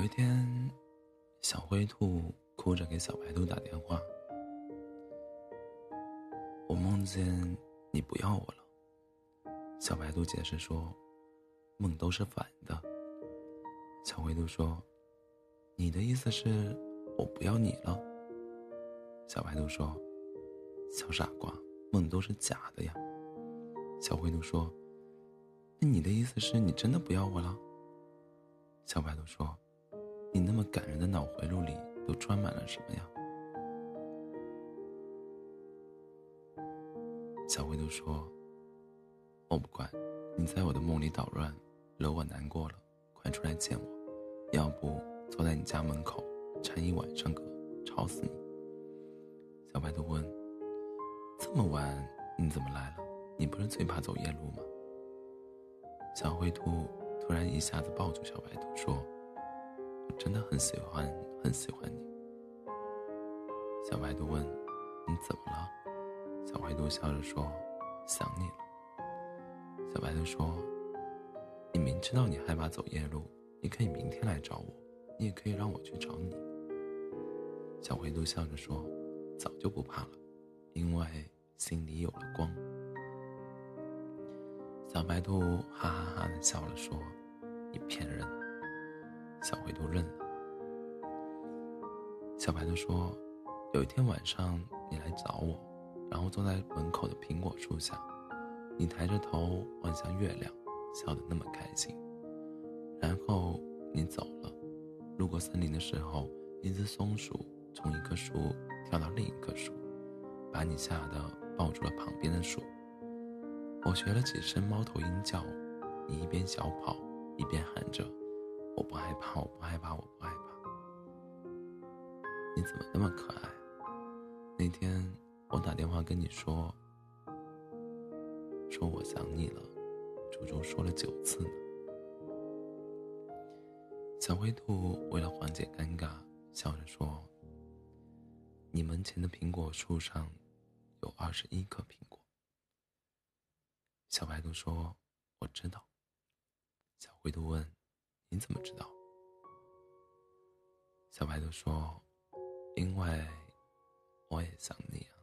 有一天，小灰兔哭着给小白兔打电话：“我梦见你不要我了。”小白兔解释说：“梦都是反的。”小灰兔说：“你的意思是我不要你了？”小白兔说：“小傻瓜，梦都是假的呀。”小灰兔说：“那你的意思是你真的不要我了？”小白兔说：“你那么感人的脑回路里都装满了什么呀？”小灰兔说：“我不管，你在我的梦里捣乱，惹我难过了，快出来见我，要不坐在你家门口唱一晚上歌，吵死你。”小白兔问：“这么晚你怎么来了？你不是最怕走夜路吗？”小灰兔。突然一下子抱住小白兔说：“真的很喜欢，很喜欢你。”小白兔问：“你怎么了？”小灰兔笑着说：“想你了。”小白兔说：“你明知道你害怕走夜路，你可以明天来找我，你也可以让我去找你。”小灰兔笑着说：“早就不怕了，因为心里有了光。”小白兔哈哈哈的笑了说。你骗人！小灰兔认了。小白兔说：“有一天晚上，你来找我，然后坐在门口的苹果树下，你抬着头望向月亮，笑得那么开心。然后你走了。路过森林的时候，一只松鼠从一棵树跳到另一棵树，把你吓得抱住了旁边的树。我学了几声猫头鹰叫，你一边小跑。”一边喊着：“我不害怕，我不害怕，我不害怕。”你怎么那么可爱？那天我打电话跟你说，说我想你了，足足说了九次呢。小灰兔为了缓解尴尬，笑着说：“你门前的苹果树上有二十一颗苹果。”小白兔说：“我知道。”小灰兔问：“你怎么知道？”小白兔说：“因为我也想你啊。”